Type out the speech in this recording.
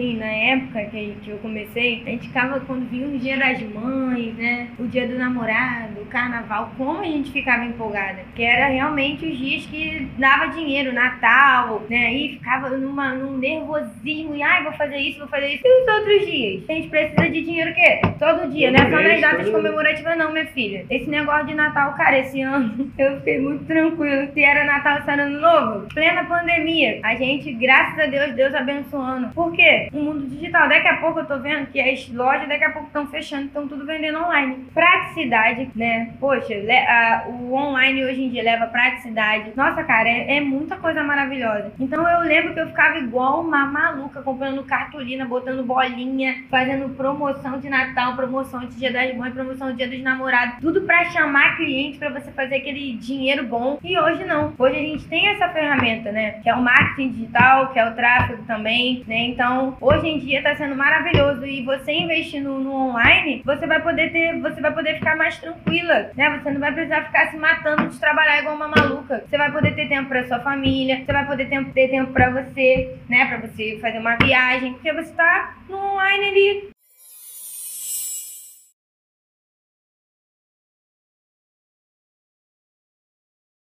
assim, na época que, que eu comecei, a gente ficava quando vinha o dia das mães, né? O dia do namorado, carnaval, como a gente ficava empolgada. Que era realmente os dias que dava dinheiro, Natal, né? E ficava numa, num nervosismo, e ai, vou fazer isso, vou fazer isso. E os outros dias? A gente precisa de dinheiro o quê? Todo dia, não é só nas datas comemorativas, não, minha filha. Esse negócio de Natal, cara, esse ano eu fiquei muito tranquilo. Se era Natal, se era ano novo, plena pandemia. A gente, graças a Deus, Deus abençoando. Por quê? O mundo digital. Daqui a pouco eu tô vendo que as lojas daqui a pouco estão fechando, estão tudo vendendo online. Praticidade, né? Poxa, le- a- o online hoje em dia leva praticidade. Nossa, cara, é, é muita coisa maravilhosa. Então eu lembro que eu ficava igual uma maluca, comprando cartolina, botando bolinha, fazendo promoção de Natal, promoção de Dia das Mães, promoção de Dia dos Namorados, tudo pra chamar cliente, pra você fazer aquele dinheiro bom. E hoje não. Hoje a gente tem essa ferramenta, né? Que é o marketing digital, que é o tráfego também, né? Então, hoje em dia tá sendo maravilhoso e você investindo no online, você vai poder ter, você vai poder ficar mais tranquila, né? Você não vai precisar ficar se matando de trabalhar igual uma maluca. Você vai poder ter tempo pra sua família, você vai poder ter, ter tempo pra você, né? Pra você fazer uma viagem, porque você tá no online ali